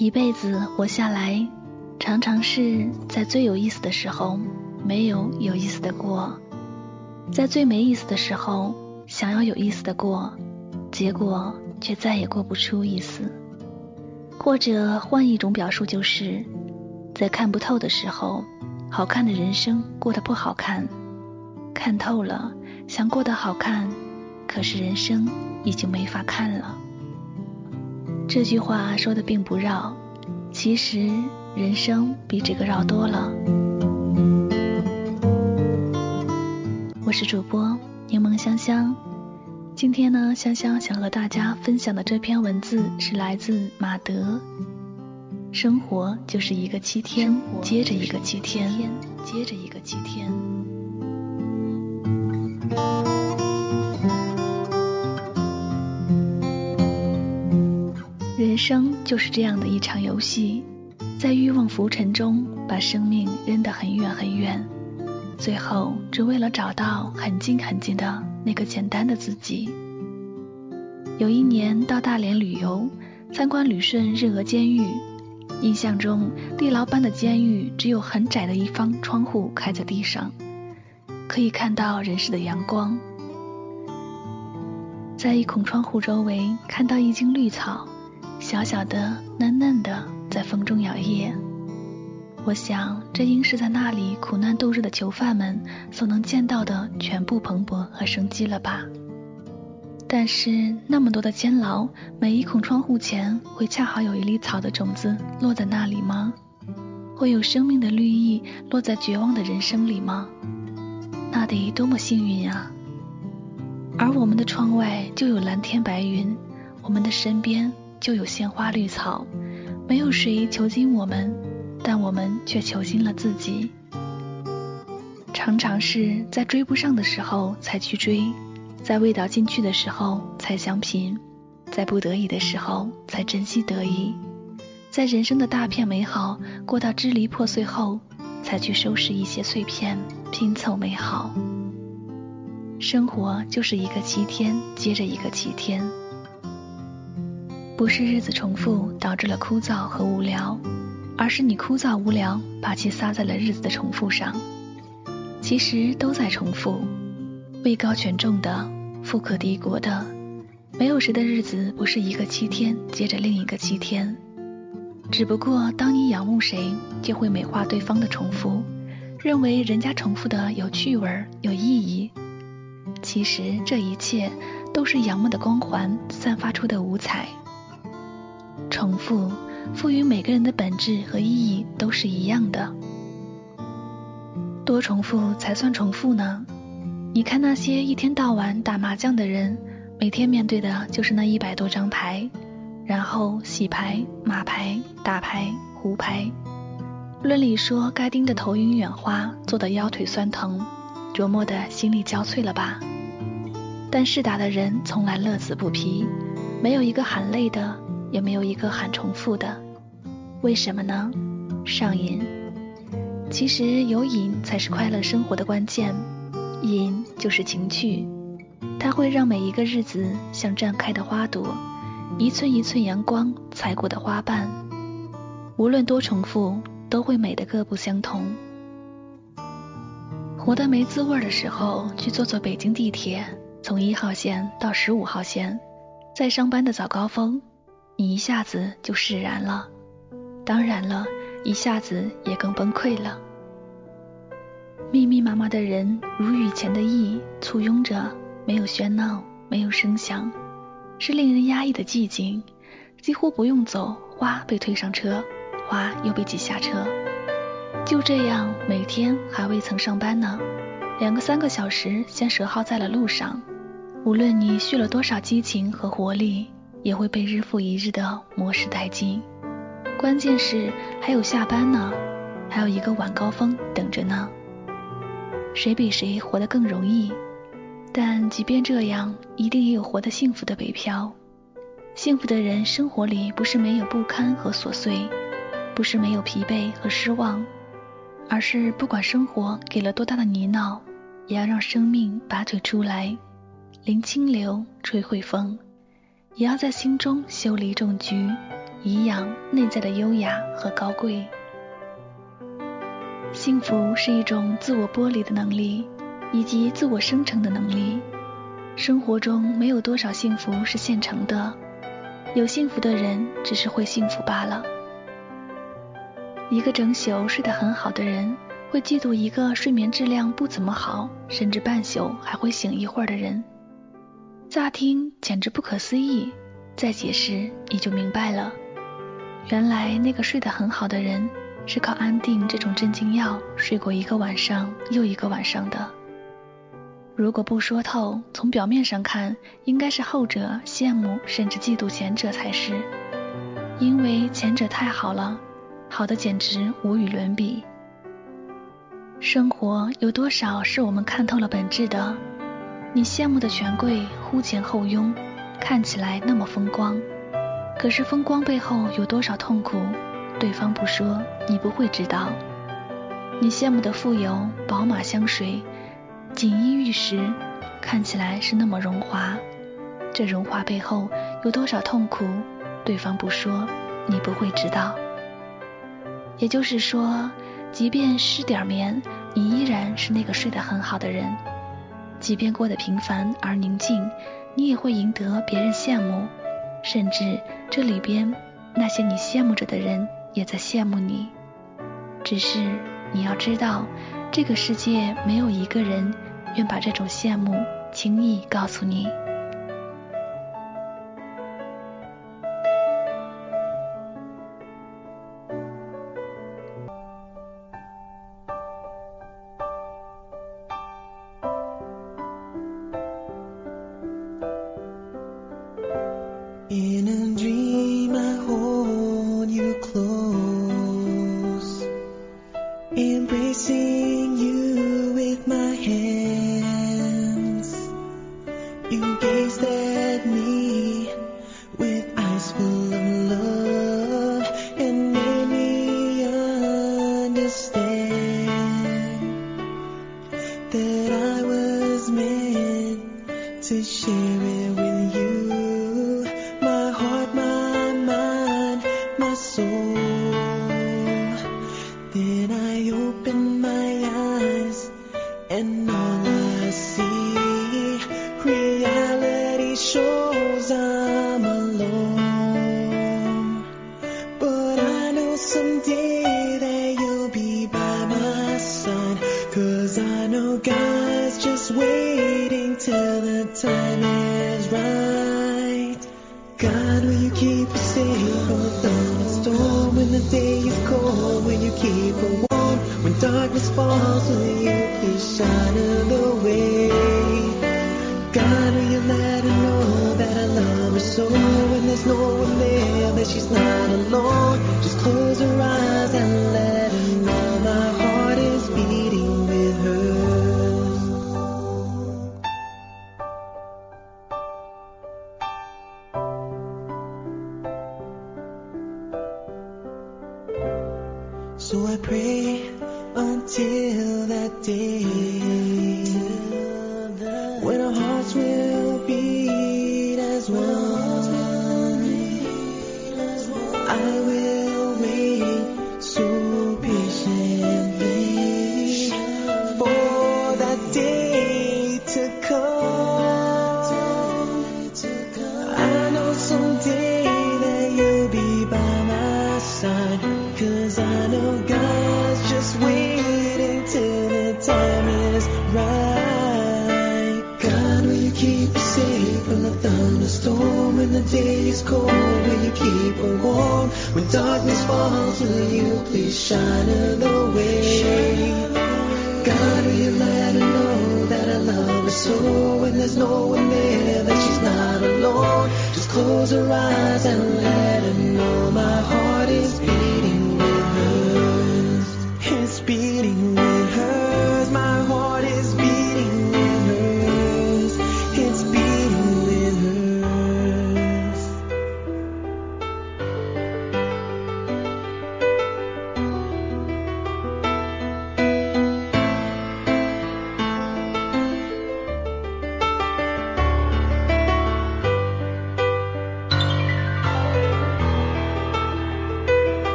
一辈子活下来，常常是在最有意思的时候没有有意思的过，在最没意思的时候想要有意思的过，结果却再也过不出意思。或者换一种表述，就是在看不透的时候，好看的人生过得不好看；看透了，想过得好看，可是人生已经没法看了。这句话说的并不绕，其实人生比这个绕多了。我是主播柠檬香香，今天呢，香香想和大家分享的这篇文字是来自马德。生活就是一个七天，接着一个七天，接着一个七天。生就是这样的一场游戏，在欲望浮沉中把生命扔得很远很远，最后只为了找到很近很近的那个简单的自己。有一年到大连旅游，参观旅顺日俄监狱，印象中地牢般的监狱只有很窄的一方窗户开在地上，可以看到人世的阳光。在一孔窗户周围看到一茎绿草。小小的、嫩嫩的，在风中摇曳。我想，这应是在那里苦难度日的囚犯们所能见到的全部蓬勃和生机了吧？但是，那么多的监牢，每一孔窗户前会恰好有一粒草的种子落在那里吗？会有生命的绿意落在绝望的人生里吗？那得多么幸运啊！而我们的窗外就有蓝天白云，我们的身边。就有鲜花绿草，没有谁囚禁我们，但我们却囚禁了自己。常常是在追不上的时候才去追，在味道进去的时候才想品，在不得已的时候才珍惜得意，在人生的大片美好过到支离破碎后，才去收拾一些碎片，拼凑美好。生活就是一个七天接着一个七天。不是日子重复导致了枯燥和无聊，而是你枯燥无聊把气撒在了日子的重复上。其实都在重复，位高权重的，富可敌国的，没有谁的日子不是一个七天接着另一个七天。只不过当你仰慕谁，就会美化对方的重复，认为人家重复的有趣味有意义。其实这一切都是仰慕的光环散发出的五彩。重复赋予每个人的本质和意义都是一样的。多重复才算重复呢？你看那些一天到晚打麻将的人，每天面对的就是那一百多张牌，然后洗牌、码牌、打牌、胡牌。论理说该盯得头晕眼花，做得腰腿酸疼，琢磨的心力交瘁了吧？但是打的人从来乐此不疲，没有一个喊累的。也没有一个喊重复的，为什么呢？上瘾。其实有瘾才是快乐生活的关键，瘾就是情趣，它会让每一个日子像绽开的花朵，一寸一寸阳光踩过的花瓣，无论多重复，都会美得各不相同。活得没滋味的时候，去坐坐北京地铁，从一号线到十五号线，在上班的早高峰。你一下子就释然了，当然了，一下子也更崩溃了。密密麻麻的人如雨前的意，簇拥着，没有喧闹，没有声响，是令人压抑的寂静。几乎不用走，花被推上车，花又被挤下车。就这样，每天还未曾上班呢，两个三个小时先折耗在了路上。无论你蓄了多少激情和活力，也会被日复一日的磨蚀殆尽。关键是还有下班呢，还有一个晚高峰等着呢。谁比谁活得更容易？但即便这样，一定也有活得幸福的北漂。幸福的人，生活里不是没有不堪和琐碎，不是没有疲惫和失望，而是不管生活给了多大的泥淖，也要让生命拔腿出来，临清流，吹会风，也要在心中修篱种菊，颐养内在的优雅和高贵。幸福是一种自我剥离的能力，以及自我生成的能力。生活中没有多少幸福是现成的。有幸福的人，只是会幸福罢了。一个整宿睡得很好的人，会嫉妒一个睡眠质量不怎么好，甚至半宿还会醒一会儿的人。乍听简直不可思议，再解释你就明白了。原来那个睡得很好的人，是靠安定这种镇静药睡过一个晚上又一个晚上的。如果不说透，从表面上看，应该是后者羡慕甚至嫉妒前者才是，因为前者太好了，好的简直无与伦比。生活有多少是我们看透了本质的？你羡慕的权贵忽前后拥，看起来那么风光，可是风光背后有多少痛苦？对方不说，你不会知道。你羡慕的富有，宝马香水。锦衣玉食，看起来是那么荣华，这荣华背后有多少痛苦？对方不说，你不会知道。也就是说，即便失点眠，你依然是那个睡得很好的人；即便过得平凡而宁静，你也会赢得别人羡慕，甚至这里边那些你羡慕着的人也在羡慕你。只是你要知道，这个世界没有一个人。愿把这种羡慕轻易告诉你。So I pray until that day.